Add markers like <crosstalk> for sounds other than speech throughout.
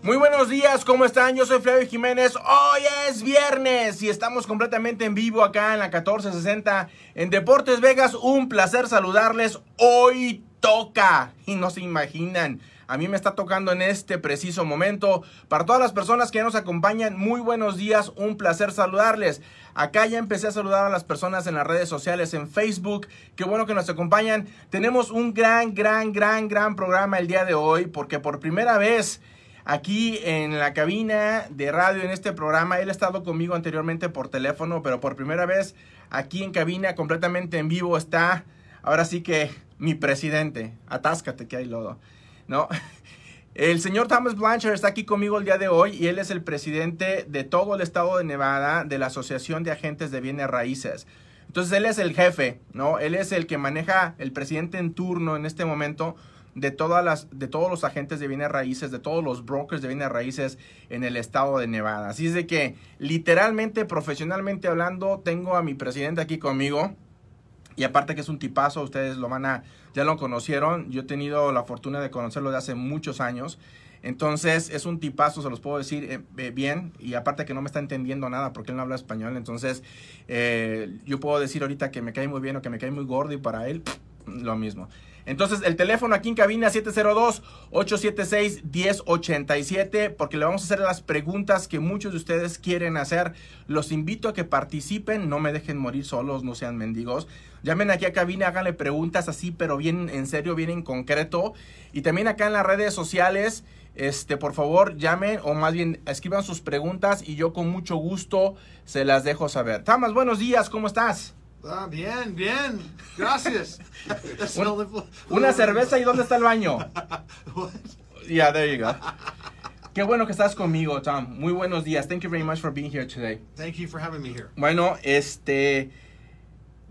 Muy buenos días, ¿cómo están? Yo soy Flavio Jiménez. Hoy es viernes y estamos completamente en vivo acá en la 1460 en Deportes Vegas. Un placer saludarles. Hoy toca y no se imaginan. A mí me está tocando en este preciso momento. Para todas las personas que nos acompañan, muy buenos días, un placer saludarles. Acá ya empecé a saludar a las personas en las redes sociales, en Facebook. Qué bueno que nos acompañan. Tenemos un gran, gran, gran, gran programa el día de hoy porque por primera vez aquí en la cabina de radio en este programa. Él ha estado conmigo anteriormente por teléfono, pero por primera vez aquí en cabina completamente en vivo está, ahora sí que mi presidente. Atáscate que hay lodo, ¿no? <laughs> El señor Thomas Blanchard está aquí conmigo el día de hoy y él es el presidente de todo el estado de Nevada de la Asociación de Agentes de Bienes Raíces. Entonces él es el jefe, ¿no? Él es el que maneja el presidente en turno en este momento de, todas las, de todos los agentes de bienes raíces, de todos los brokers de bienes raíces en el estado de Nevada. Así es de que literalmente, profesionalmente hablando, tengo a mi presidente aquí conmigo. Y aparte que es un tipazo, ustedes lo van a, ya lo conocieron. Yo he tenido la fortuna de conocerlo de hace muchos años. Entonces es un tipazo, se los puedo decir eh, eh, bien. Y aparte que no me está entendiendo nada porque él no habla español. Entonces eh, yo puedo decir ahorita que me cae muy bien o que me cae muy gordo y para él lo mismo. Entonces, el teléfono aquí en cabina 702-876-1087, porque le vamos a hacer las preguntas que muchos de ustedes quieren hacer. Los invito a que participen, no me dejen morir solos, no sean mendigos. Llamen aquí a cabina, háganle preguntas así, pero bien en serio, bien en concreto. Y también acá en las redes sociales, este, por favor, llamen o más bien escriban sus preguntas y yo con mucho gusto se las dejo saber. Tamas, buenos días, ¿cómo estás? Ah, bien, bien. Gracias. <laughs> Una cerveza y ¿dónde está el baño? <laughs> Yeah, there you go. Qué bueno que estás conmigo, Tom. Muy buenos días. Thank you very much for being here today. Thank you for having me here. Bueno, este,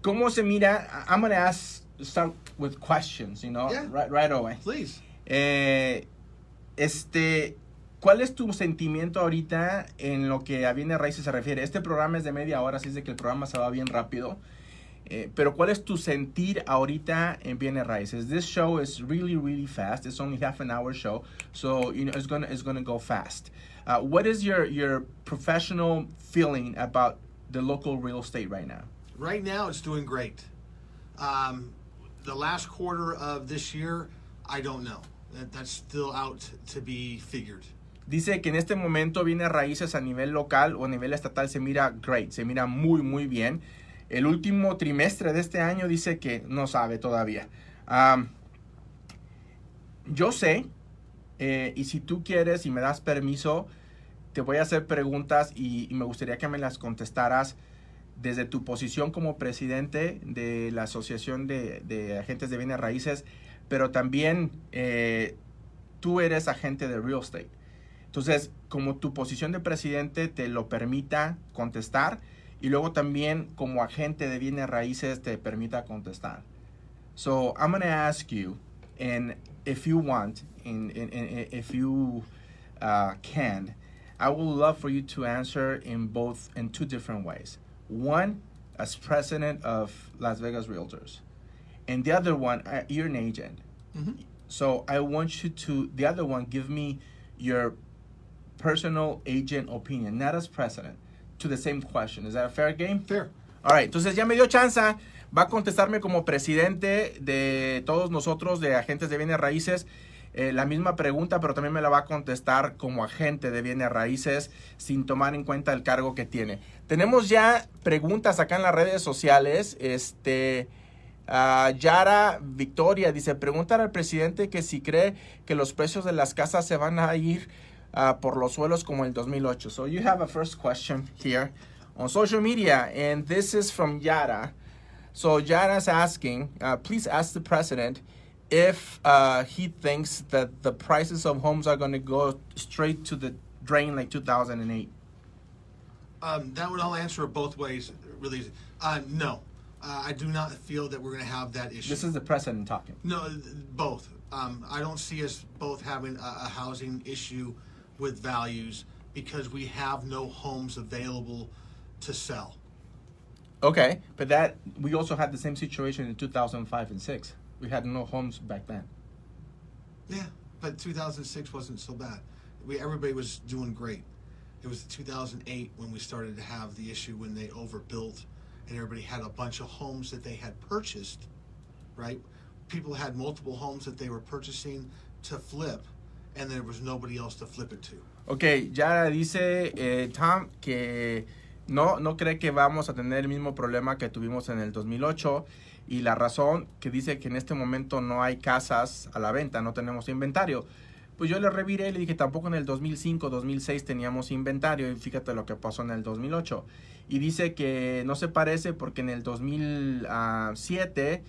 ¿cómo se mira? I'm going to ask, start with questions, you know, Yeah. right, right away. Please. Eh, este, ¿cuál es tu sentimiento ahorita en lo que a bienes raíces se refiere? Este programa es de media hora, así es de que el programa se va bien rápido. Eh, pero ¿cuál es tu sentir ahorita en bienes raíces? This show is really, really fast. It's only half an hour show, so you know it's gonna it's gonna go fast. Uh, what is your your professional feeling about the local real estate right now? Right now, it's doing great. Um, the last quarter of this year, I don't know. That, that's still out to be figured. Dice que en este momento viene raíces a nivel local o a nivel estatal se mira great, se mira muy muy bien. El último trimestre de este año dice que no sabe todavía. Yo sé, eh, y si tú quieres y me das permiso, te voy a hacer preguntas y, me gustaría que me las contestaras desde tu posición como presidente de la Asociación de, de Agentes de Bienes Raíces, pero también eh, tú eres agente de real estate. Entonces, como tu posición de presidente te lo permita contestar y luego también como agente de bienes raíces te permita contestar. So, I'm going to ask you, and if you want, and, and, and if you uh, can, I would love for you to answer in both, in two different ways. One, as president of Las Vegas Realtors, and the other one, uh, you're an agent. So I want you to, the other one, give me your personal agent opinion, not as president, to the same question. Is that a fair game? Fair. All right, entonces ya me dio chance. Va a contestarme como presidente de todos nosotros, de agentes de bienes raíces, eh, la misma pregunta, pero también me la va a contestar como agente de bienes raíces sin tomar en cuenta el cargo que tiene. Tenemos ya preguntas acá en las redes sociales. Este. ah, Yara Victoria dice, preguntar al presidente que si cree que los precios de las casas se van a ir ah, por los suelos como el 2008. So you have a first question here on social media, and this is from Yara. So Yara's asking, uh, please ask the president if uh, he thinks that the prices of homes are going to go straight to the drain like 2008. Um, that would all answer both ways, really easy. Uh, no, uh, I do not feel that we're going to have that issue. This is the president talking. No, th- both. Um, I don't see us both having a, a housing issue with values because we have no homes available to sell. Okay, but that we also had the same situation in 2005 and 6. We had no homes back then. Yeah, but 2006 wasn't so bad. we everybody was doing great. It was 2008 when we started to have the issue when they overbuilt and everybody had a bunch of homes that they had purchased, right? People had multiple homes that they were purchasing to flip and there was nobody else to flip it to. Ok, ya dice eh, Tom que no, no cree que vamos a tener el mismo problema que tuvimos en el 2008 y la razón que dice que en este momento no hay casas a la venta, no tenemos inventario. Pues yo le reviré y le dije, tampoco en el 2005, 2006 teníamos inventario y fíjate lo que pasó en el 2008. Y dice que no se parece porque en el 2007,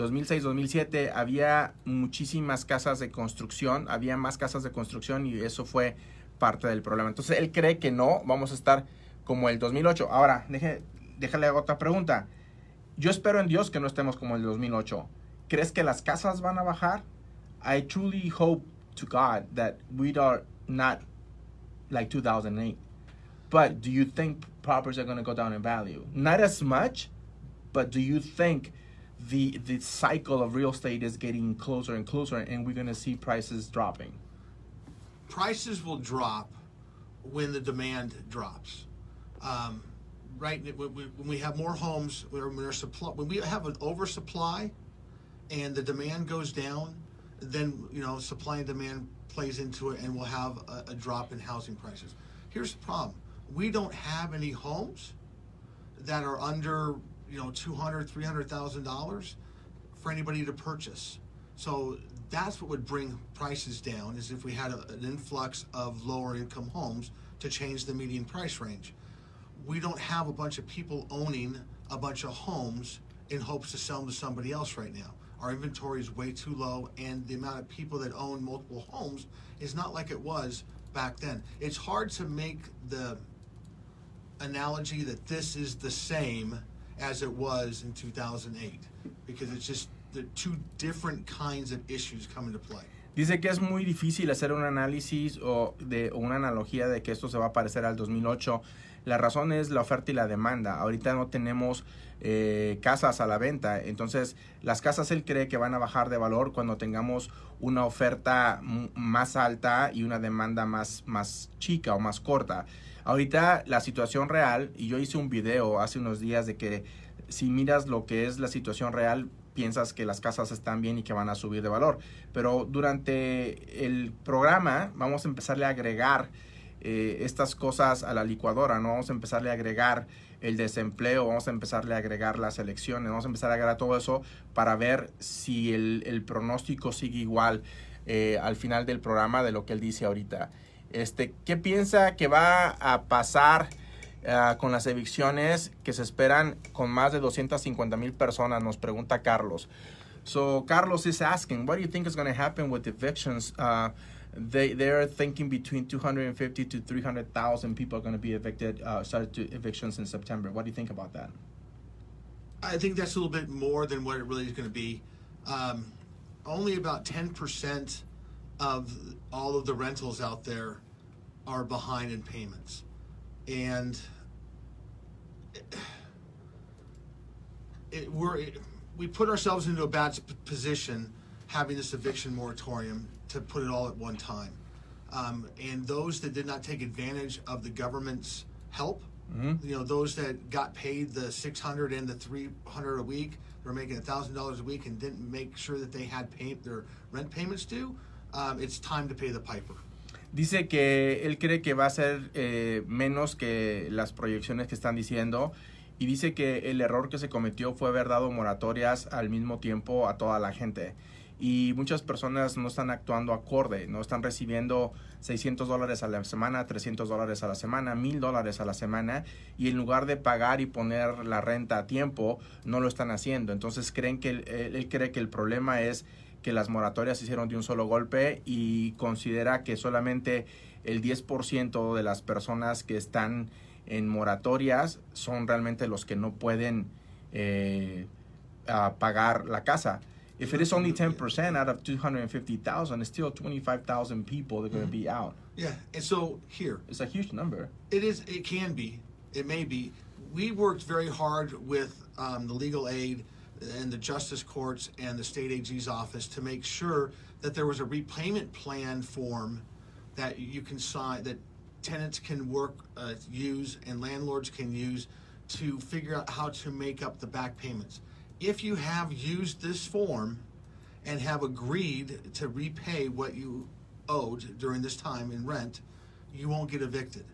2006, 2007 había muchísimas casas de construcción, había más casas de construcción y eso fue parte del problema. Entonces él cree que no, vamos a estar como el 2008. Ahora, deje, déjale otra pregunta. Yo espero en Dios que no estemos como el 2008. ¿Crees que las casas van a bajar? I truly hope to God that we are not like 2008. But do you think properties are going to go down in value? Not as much, but do you think the the cycle of real estate is getting closer and closer and we're going to see prices dropping? Prices will drop when the demand drops. Um, right when we, have more homes when we have an oversupply and the demand goes down then you know supply and demand plays into it and we'll have a, a drop in housing prices here's the problem we don't have any homes that are under you know 200 300000 dollars for anybody to purchase so that's what would bring prices down is if we had a, an influx of lower income homes to change the median price range we don't have a bunch of people owning a bunch of homes in hopes to sell them to somebody else right now. Our inventory is way too low, and the amount of people that own multiple homes is not like it was back then. It's hard to make the analogy that this is the same as it was in 2008 because it's just the two different kinds of issues come into play. Dice que es muy difícil hacer un análisis o de una analogía de que esto se va a parecer al 2008 La razón es la oferta y la demanda. Ahorita no tenemos eh, casas a la venta. Entonces, las casas él cree que van a bajar de valor cuando tengamos una oferta más alta y una demanda más, más chica o más corta. Ahorita la situación real, y yo hice un video hace unos días de que si miras lo que es la situación real, piensas que las casas están bien y que van a subir de valor. Pero durante el programa vamos a empezarle a agregar eh, estas cosas a la licuadora, ¿no? Vamos a empezarle a agregar el desempleo, vamos a empezarle a agregar las elecciones, vamos a empezar a agregar todo eso para ver si el, pronóstico sigue igual eh, al final del programa de lo que él dice ahorita. Este, ¿Qué piensa que va a pasar uh, con las evicciones que se esperan con más de 250 mil personas? Nos pregunta Carlos. So Carlos is asking, what do you think is going to happen with evictions? Uh, they they're thinking between 250 to 300,000 people are going to be evicted, uh, started to evictions in September. What do you think about that? I think that's a little bit more than what it really is going to be. Um, only about 10% of all of the rentals out there are behind in payments. And it, we're, it, we put ourselves into a bad position having this eviction moratorium to put it all at one time. Um, and those that did not take advantage of the government's help, mm-hmm. you know, those that got paid the 600 and the 300 a week, they're making $1,000 a week and didn't make sure that they had pay, their rent payments due, um, it's time to pay the piper. Dice que él cree que va a ser eh, menos que las proyecciones que están diciendo y dice que el error que se cometió fue haber dado moratorias al mismo tiempo a toda la gente y muchas personas no están actuando acorde, no están recibiendo 600 dólares a la semana, 300 dólares a la semana, 1000 dólares a la semana y en lugar de pagar y poner la renta a tiempo, no lo están haciendo. Entonces creen que él, cree que el problema es que las moratorias se hicieron de un solo golpe y considera que solamente el 10% de las personas que están en moratorias son realmente los que no pueden eh, pagar la casa. If it is only 10% out of 250,000, it's still 25,000 people that are going to be mm-hmm. out. Yeah, and so here. It's a huge number. It is, it can be, it may be. We worked very hard with um, the legal aid and the justice courts and the state AG's office to make sure that there was a repayment plan form that you can sign that tenants can work uh, use and landlords can use to figure out how to make up the back payments. If you have used this form and have agreed to repay what you owed during this time in rent, you won't get evicted.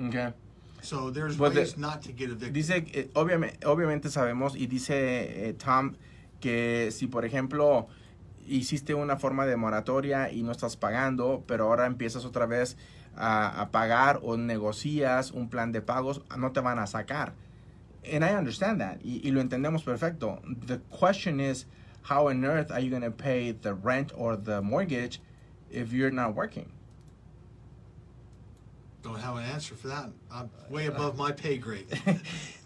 Okay. So there's But the- ways not to get evicted. Dice, que, obviamente, obviamente sabemos y dice eh, Tom que si por ejemplo hiciste una forma de moratoria y no estás pagando, pero ahora empiezas otra vez a, a pagar o negocias un plan de pagos, no te van a sacar. And I understand that y, y lo entendemos perfecto. The question is, how on earth are you going to pay the rent or the mortgage if you're not working? Don't have an answer for that. I'm way above my pay grade. <laughs>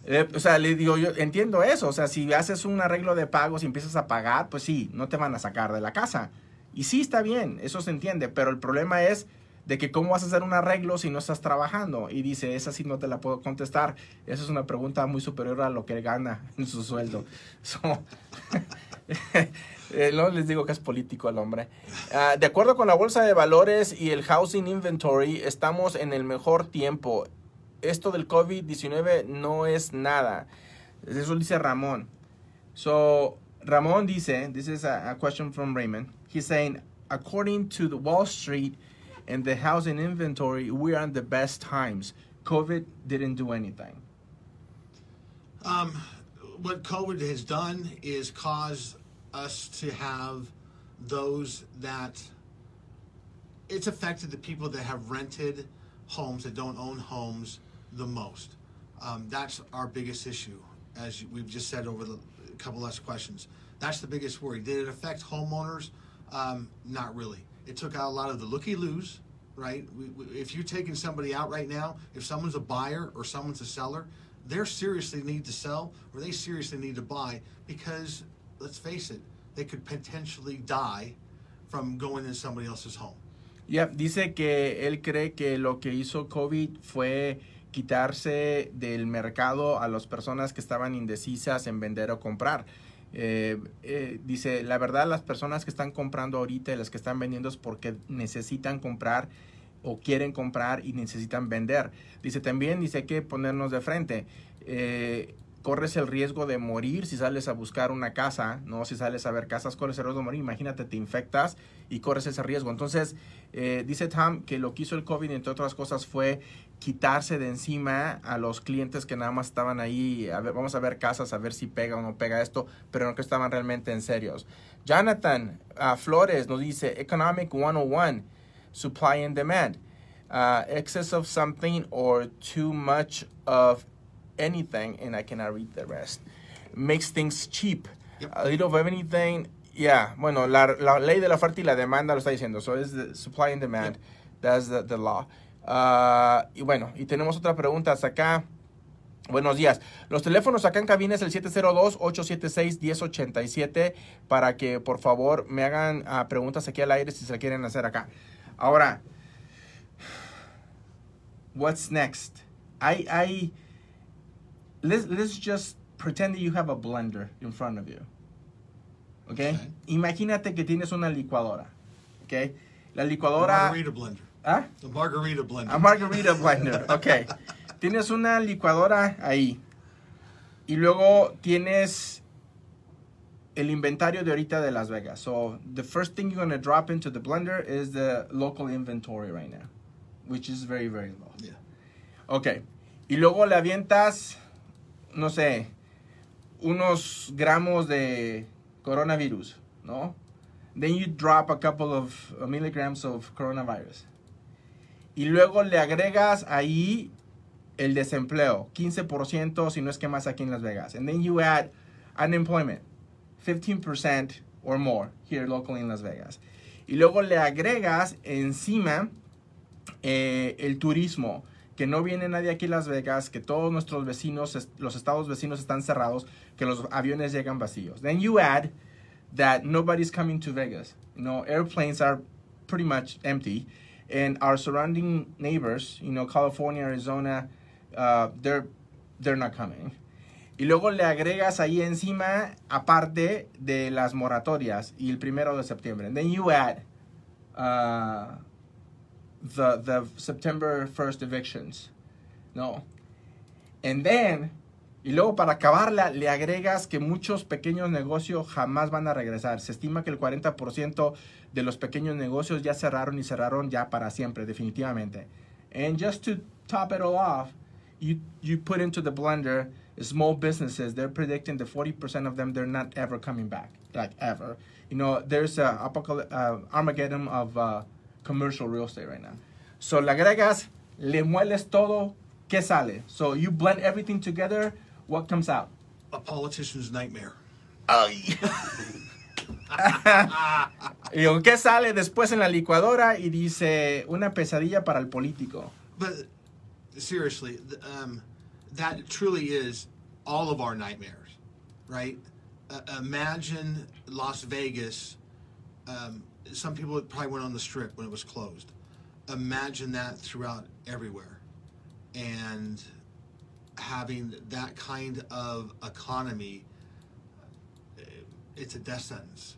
Eh, o sea, le digo, yo entiendo eso. O sea, si haces un arreglo de pagos y empiezas a pagar, pues sí, no te van a sacar de la casa. Y sí está bien, eso se entiende. Pero el problema es de que cómo vas a hacer un arreglo si no estás trabajando. Y dice, esa sí no te la puedo contestar. Esa es una pregunta muy superior a lo que gana en su sueldo. <laughs> So, <laughs> no les digo que es político el hombre. Ah, de acuerdo con la bolsa de valores y el housing inventory, estamos en el mejor tiempo. Esto del COVID-19 no es nada. Eso dice Ramón. So, Ramón dice, this is a, a question from Raymond. He's saying, according to the Wall Street and the housing inventory, we are in the best times. COVID didn't do anything. Um, what COVID has done is caused us to have those that it's affected the people that have rented homes that don't own homes the most. Um, that's our biggest issue, as we've just said over the couple less questions. That's the biggest worry. Did it affect homeowners? Um, not really. It took out a lot of the looky loos, right? We, we, if you're taking somebody out right now, if someone's a buyer or someone's a seller, they seriously need to sell or they seriously need to buy because, let's face it, they could potentially die from going in somebody else's home. Dice que él cree que lo que hizo COVID fue quitarse del mercado a las personas que estaban indecisas en vender o comprar. Eh, eh, dice, la verdad, las personas que están comprando ahorita y las que están vendiendo es porque necesitan comprar o quieren comprar y necesitan vender. Dice también, dice que ponernos de frente. Eh, corres el riesgo de morir si sales a buscar una casa, ¿no? Si sales a ver casas, corres el riesgo de morir. Imagínate, te infectas y corres ese riesgo. Entonces, eh, dice Tom que lo que hizo el COVID, entre otras cosas, fue quitarse de encima a los clientes que nada más estaban ahí, a ver, vamos a ver casas, a ver si pega o no pega esto, pero no que estaban realmente en serios. Jonathan uh, Flores nos dice, Economic 101, supply and demand. Uh, excess of something or too much of anything, and I cannot read the rest. Makes things cheap. Yep. A little of anything. Yeah, bueno, la, la ley de la oferta y la demanda lo está diciendo. So it's the supply and demand. That's the, the law. Uh, y bueno, y tenemos otra pregunta hasta acá. Buenos días. Los teléfonos acá en cabina es el 702-876-1087 para que por favor me hagan uh, preguntas aquí al aire si se quieren hacer acá. Ahora, what's next? I, I, let's, let's just pretend that you have a blender in front of you. Okay? Okay. Imagínate que tienes una licuadora. Okay? La A licuadora. margarita blender. ¿Ah? A margarita blender. A margarita blender, ok. tienes una licuadora ahí. Y luego tienes el inventario de ahorita de Las Vegas. So, the first thing you're going to drop into the blender is the local inventory right now, which is very, very low. yeah. Ok. Y luego le avientas, no sé, unos gramos de coronavirus, ¿no? Then you drop a couple of uh, milligrams of coronavirus. Y luego le agregas ahí el desempleo, 15% si no es que más aquí en Las Vegas. And then you add unemployment, 15% or more here locally in Las Vegas. Y luego le agregas encima eh, el turismo, que no viene nadie aquí a Las Vegas, que todos nuestros vecinos, los estados vecinos están cerrados, que los aviones llegan vacíos. Then you add that nobody's coming to Vegas. You know, airplanes are pretty much empty, and our surrounding neighbors, you know, California, Arizona, uh, they're they're not coming. Y luego le agregas ahí encima, aparte de las moratorias y el primero de septiembre. Then you add uh, the the September 1st evictions. No. And then y luego para acabarla le agregas que muchos pequeños negocios jamás van a regresar. Se estima que el 40% de los pequeños negocios ya cerraron y cerraron ya para siempre, definitivamente. And just to top it all off, you you put into the blender small businesses. They're predicting that 40% of them they're not ever coming back, like ever. You know, there's a apocal- uh, Armageddon of uh, commercial real estate right now. So le agregas, le mueles todo, ¿qué sale? So you blend everything together, what comes out? A politician's nightmare. Ay. y digo, ¿qué sale después en la licuadora? Y dice, una pesadilla para el político. But seriously, th- um, that truly is all of our nightmares, right? Uh, imagine Las Vegas. Um, some people probably went on the strip when it was closed. Imagine that throughout everywhere. And having that kind of economy, it's a death sentence.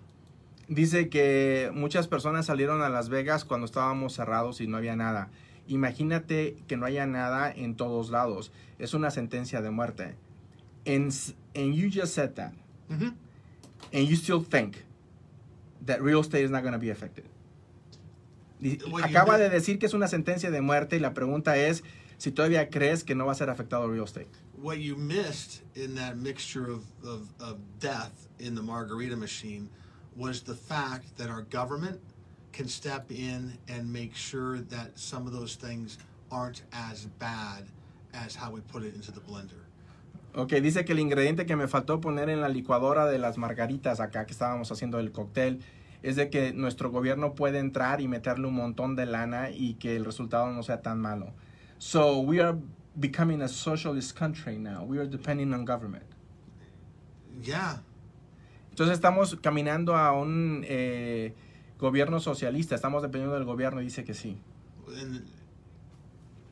Dice que muchas personas salieron a Las Vegas cuando estábamos cerrados y no había nada. Imagínate que no haya nada en todos lados. Es una sentencia de muerte. And, and you just said that. Mhm. And you still think that real estate is not going to be affected. Well, Acaba de decir que es una sentencia de muerte y la pregunta es si todavía crees que no va a ser afectado real estate. what you missed in that mixture of, of, of death in the margarita machine was the fact that our government can step in and make sure that some of those things aren't as bad as how we put it into the blender. Ok, dice que el ingrediente que me faltó poner en la licuadora de las margaritas acá que estábamos haciendo el cóctel es de que nuestro gobierno puede entrar y meterle un montón de lana y que el resultado no sea tan malo. So we are becoming a socialist country now. We are depending on government. Yeah. Entonces estamos caminando a un eh, gobierno socialista. Estamos dependiendo del gobierno dice que sí. And,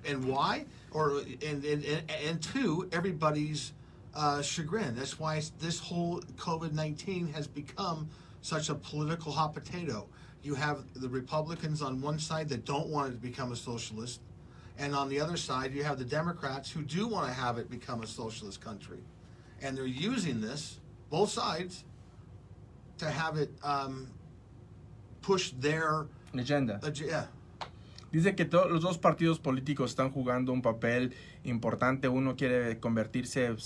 and why? Or and, and, and, two, everybody's uh, chagrin. That's why this whole COVID nineteen has become such a political hot potato. You have the Republicans on one side that don't want it to become a socialist, and on the other side you have the Democrats who do want to have it become a socialist country, and they're using this both sides to have it um, push their agenda. Dice que todos los dos partidos políticos están jugando un papel importante. Uno quiere convertirse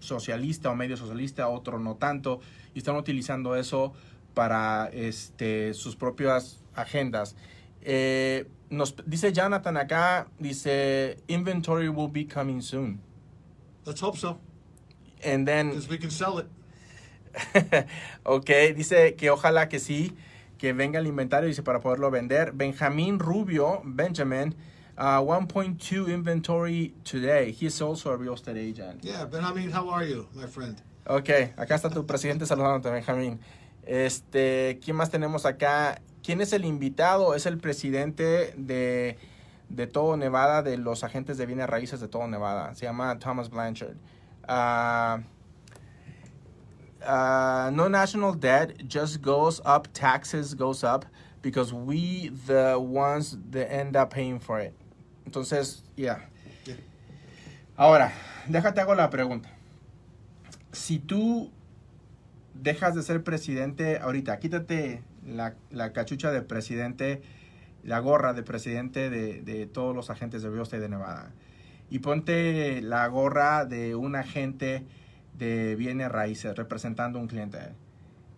socialista o medio socialista, otro no tanto, y están utilizando eso para este, sus propias agendas. Eh, nos dice Jonathan acá, dice inventory will be coming soon, Let's hope so, and then because we can sell it. <laughs> ok, dice que ojalá que sí, que venga el inventario, dice, para poderlo vender. Benjamín Rubio, Benjamin, uh, 1.2 inventory today. He's also a real estate agent. Yeah, Benjamin, how are you, my friend? Ok, acá está tu presidente saludándote, Benjamín. Este, ¿quién más tenemos acá? ¿Quién es el invitado? Es el presidente de, de todo Nevada, de los agentes de bienes raíces de todo Nevada. Se llama Thomas Blanchard. Ah, uh, no national debt just goes up, taxes goes up because we the ones that end up paying for it. Entonces, yeah. Yeah. Ahora, déjate hago la pregunta. Si tú dejas de ser presidente ahorita, quítate la, la cachucha de presidente, la gorra de presidente de, de todos los agentes de real estate de Nevada y ponte la gorra de un agente de bienes raíces representando a un cliente.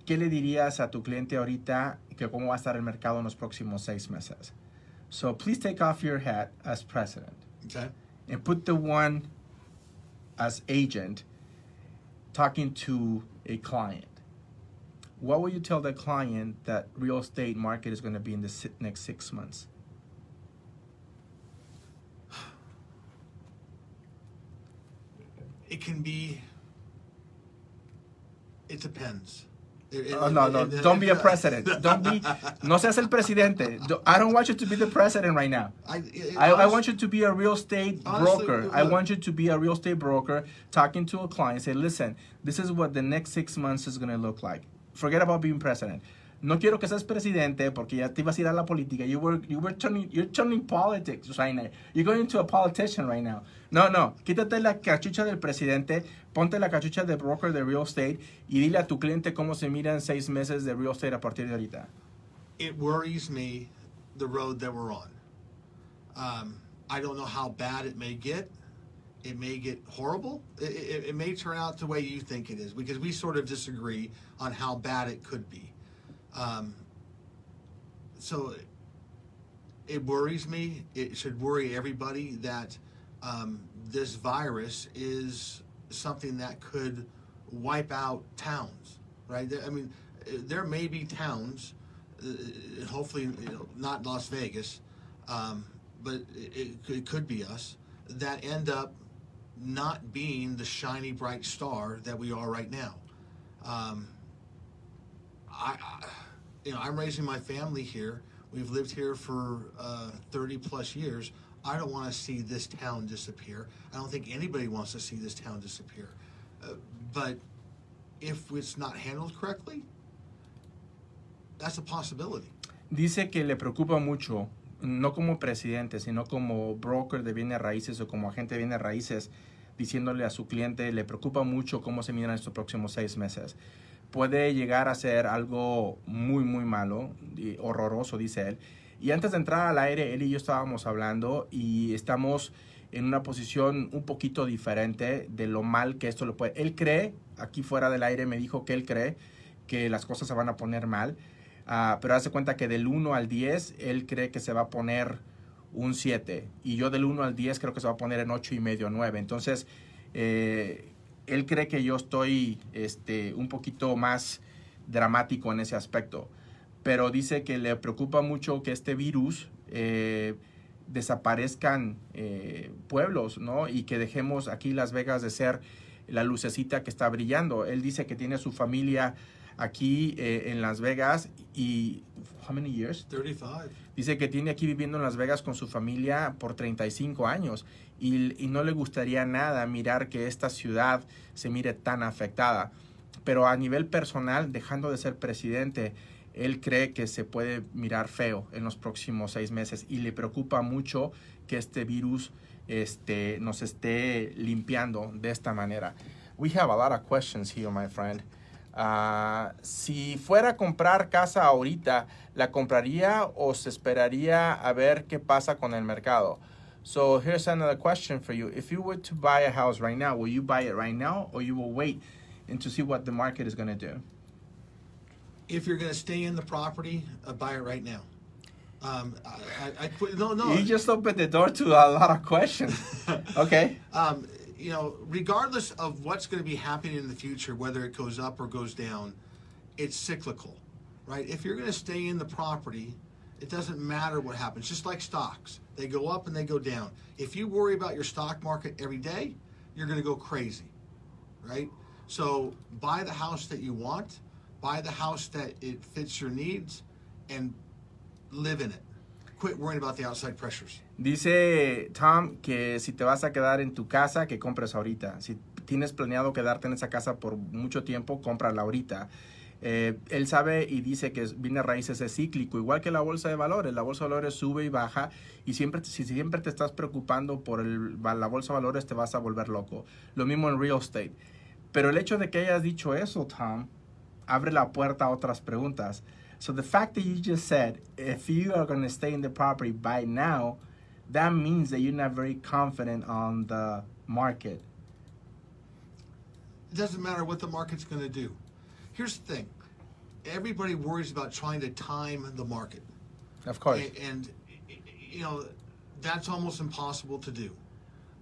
¿Qué le dirías a tu cliente ahorita que cómo va a estar el mercado en los próximos seis meses? So please take off your hat as president Okay. and put the one as agent talking to a client. What will you tell the client that real estate market is going to be in the next six months? It can be. It depends. It- Oh, no, no, don't be a <laughs> president. Don't be, no seas el presidente. I don't want you to be the president right now. I, it- I, I want you to be a real estate Honestly, broker. I want you to be a real estate broker talking to a client. Say, listen, this is what the next six months is going to look like. Forget about being president. No quiero que seas presidente porque ya te ibas a ir a la política. You were, you were turning, you're turning politics right now. You're going into a politician right now. No, no, quítate la cachucha del presidente, ponte la cachucha de broker de real estate y dile a tu cliente cómo se miran seis meses de real estate a partir de ahorita. It worries me the road that we're on. Um, I don't know how bad it may get. It may get horrible. It, it, it may turn out the way you think it is because we sort of disagree on how bad it could be. Um, so it worries me. It should worry everybody that um, this virus is something that could wipe out towns, right? I mean, there may be towns, uh, hopefully not Las Vegas, um, but it, it could be us, that end up not being the shiny, bright star that we are right now. Um, I, I, you know, I'm raising my family here. We've lived here for uh, 30 plus years. I don't want to see this town disappear. I don't think anybody wants to see this town disappear. Uh, but if it's not handled correctly, that's a possibility. Dice que le preocupa mucho, no como presidente, sino como broker de bienes raíces o como agente de bienes raíces, diciéndole a su cliente, le preocupa mucho cómo se miran estos próximos seis meses. Puede llegar a ser algo muy, muy malo, y horroroso, dice él. Y antes de entrar al aire, él y yo estábamos hablando y estamos en una posición un poquito diferente de lo mal que esto lo puede. Él cree, aquí fuera del aire me dijo que él cree que las cosas se van a poner mal, uh, pero hace cuenta que del 1 al 10, él cree que se va a poner un 7 y yo del 1 al 10 creo que se va a poner en 8 y medio, 9. Entonces, eh, él cree que yo estoy este, un poquito más dramático en ese aspecto, pero dice que le preocupa mucho que este virus eh, desaparezcan eh, pueblos, ¿no? Y que dejemos aquí Las Vegas de ser la lucecita que está brillando. Él dice que tiene su familia aquí eh, en Las Vegas y how many years? 35. Dice que tiene aquí viviendo en Las Vegas con su familia por 35 años y, y, no le gustaría nada mirar que esta ciudad se mire tan afectada. Pero a nivel personal, dejando de ser presidente, él cree que se puede mirar feo en los próximos seis meses y le preocupa mucho que este virus este, nos esté limpiando de esta manera. We have a lot of questions here, my friend. Uh, si fuera a comprar casa ahorita, ¿la compraría o se esperaría a ver qué pasa con el mercado? So here's another question for you. If you were to buy a house right now, will you buy it right now or you will wait and to see what the market is going to do? If you're going to stay in the property, uh, buy it right now. Um, I, I, I, no, no. You just opened the door to a lot of questions. <laughs> okay. Um, you know, regardless of what's going to be happening in the future, whether it goes up or goes down, it's cyclical, right? If you're going to stay in the property, it doesn't matter what happens. Just like stocks, they go up and they go down. If you worry about your stock market every day, you're going to go crazy, right? So buy the house that you want, buy the house that it fits your needs, and live in it. Quit worrying about the outside pressures. Dice Tom que si te vas a quedar en tu casa, que compres ahorita. Si tienes planeado quedarte en esa casa por mucho tiempo, cómprala ahorita. Eh, él sabe y dice que viene raíces es cíclico, igual que la bolsa de valores. La bolsa de valores sube y baja y siempre, si siempre te estás preocupando por la bolsa de valores te vas a volver loco. Lo mismo en real estate. Pero el hecho de que hayas dicho eso, Tom, abre la puerta a otras preguntas. So the fact that you just said, if you are going to stay in the property by now, that means that you're not very confident on the market. It doesn't matter what the market's going to do. Here's the thing everybody worries about trying to time the market. Of course. And, and, you know, that's almost impossible to do.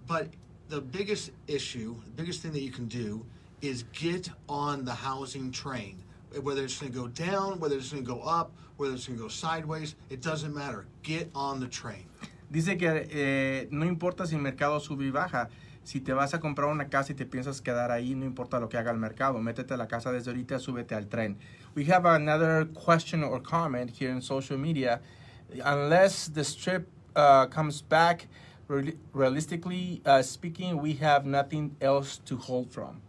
But the biggest issue, the biggest thing that you can do is get on the housing train. Whether it's going to go down, whether it's going to go up, whether it's going to go sideways, it doesn't matter. Get on the train. Dice que eh, no importa si el mercado sube y baja. Si te vas a comprar una casa y te piensas quedar ahí, no importa lo que haga el mercado. Métete a la casa desde ahorita, súbete al tren. We have another question or comment here in social media. Unless the strip uh, comes back, realistically uh, speaking, we have nothing else to hold from.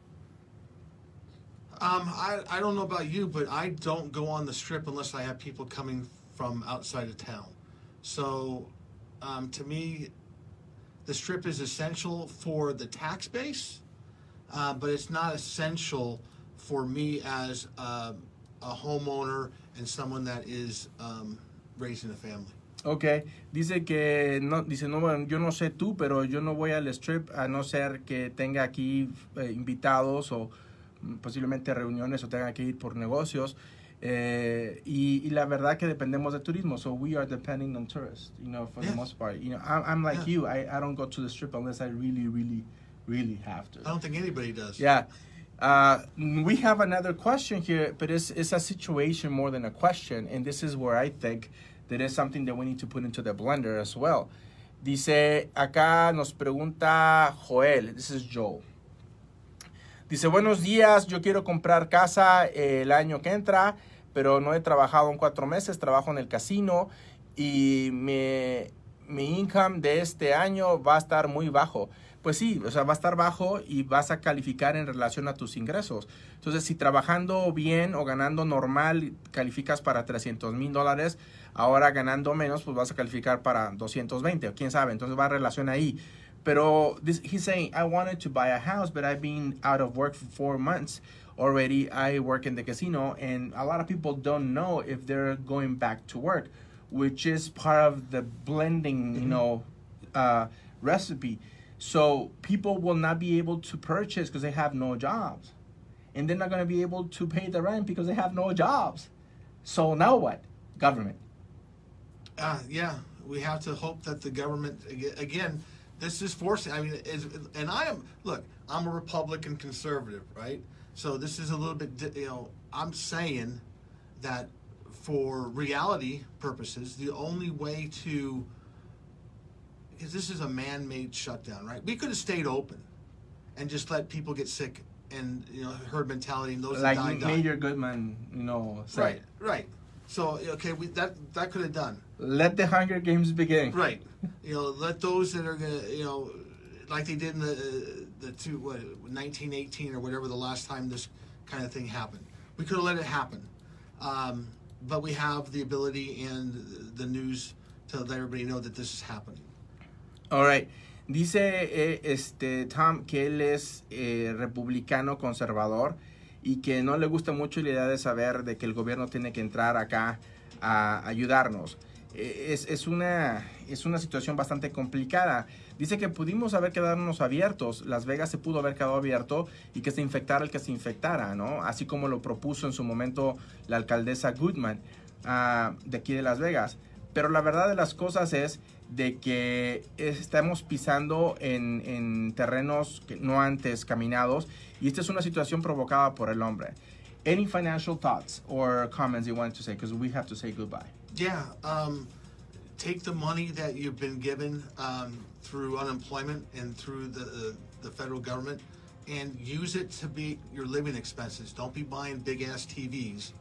Um, I, I don't know about you, but I don't go on the strip unless I have people coming from outside of town. So, um, to me, the strip is essential for the tax base, uh, but it's not essential for me as a, a homeowner and someone that is um, raising a family. Ok, dice que no, dice no, yo no sé tú, pero yo no voy al strip a no ser que tenga aquí eh, invitados o posiblemente reuniones o tenga que ir por negocios. Eh, y, y, la verdad que dependemos de turismo, so we are depending on tourists, you know, for Yeah. the most part. You know, I'm, I'm like Yeah. you, I, I don't go to the strip unless I really, really, really have to. I don't think anybody does. Yeah. Uh, we have another question here, but it's, it's a situation more than a question. And this is where I think that is something that we need to put into the blender as well. Dice, acá nos pregunta Joel, this is Joel. Dice, buenos días, yo quiero comprar casa eh, el año que entra, pero no he trabajado en cuatro meses, trabajo en el casino y mi, mi income de este año va a estar muy bajo. Pues sí, o sea, va a estar bajo y vas a calificar en relación a tus ingresos. Entonces, si trabajando bien o ganando normal calificas para 300 mil dólares, ahora ganando menos, pues vas a calificar para 220, o quién sabe. Entonces va en relación ahí. Pero this, he's saying, I wanted to buy a house, but I've been out of work for four months already. I work in the casino, and a lot of people don't know if they're going back to work, which is part of the blending, you know, uh, recipe. So people will not be able to purchase because they have no jobs. And they're not going to be able to pay the rent because they have no jobs. So now what? Government. Uh, yeah, we have to hope that the government aga- again. This is forcing. I mean, is, and I am look. I'm a Republican conservative, right? So this is a little bit. You know, I'm saying that for reality purposes, the only way to because this is a man-made shutdown, right? We could have stayed open and just let people get sick and you know herd mentality and those Like that died, died. Major Goodman, you know, said. Right, right. So okay, we, that that could have done. Let the Hunger Games begin. Right. You know, let those that are gonna, you know, like they did in the the two what 1918 or whatever the last time this kind of thing happened. We could have let it happen, um, but we have the ability and the news to let everybody know that this is happening. All right. Dice eh, este Tom que él es eh, republicano conservador y que no le gusta mucho la idea de saber de que el gobierno tiene que entrar acá a ayudarnos. Eh, es, es una, es una situación bastante complicada. Dice que pudimos haber quedarnos abiertos. Las Vegas se pudo haber quedado abierto y que se infectara el que se infectara, ¿no? Así como lo propuso en su momento la alcaldesa Goodman ah, de aquí de Las Vegas. Pero la verdad de las cosas es de que estamos pisando en, en terrenos que no antes caminados y esta es una situación provocada por el hombre. Any financial thoughts or comments you want to say? Because we have to say goodbye. Yeah. Um, take the money that you've been given um, through unemployment and through the, the the federal government, and use it to be your living expenses. Don't be buying big ass TVs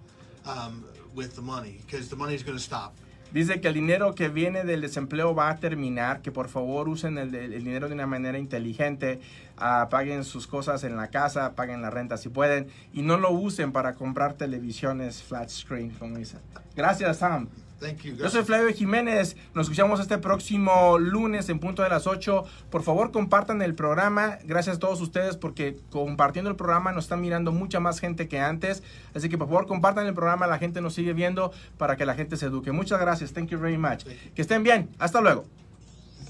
um, with the money because the money is going to stop. Dice que el dinero que viene del desempleo va a terminar, que por favor usen el, dinero de una manera inteligente, ah, paguen sus cosas en la casa, paguen la renta si pueden, y no lo usen para comprar televisiones flat screen, como dicen. Gracias, Sam. Thank you. Yo soy Flavio Jiménez, nos escuchamos este próximo lunes en punto de las 8. Por favor, compartan el programa. Gracias a todos ustedes porque compartiendo el programa nos están mirando mucha más gente que antes. Así que por favor, compartan el programa, la gente nos sigue viendo para que la gente se eduque. Muchas gracias. Thank you very much. Que estén bien. Hasta luego.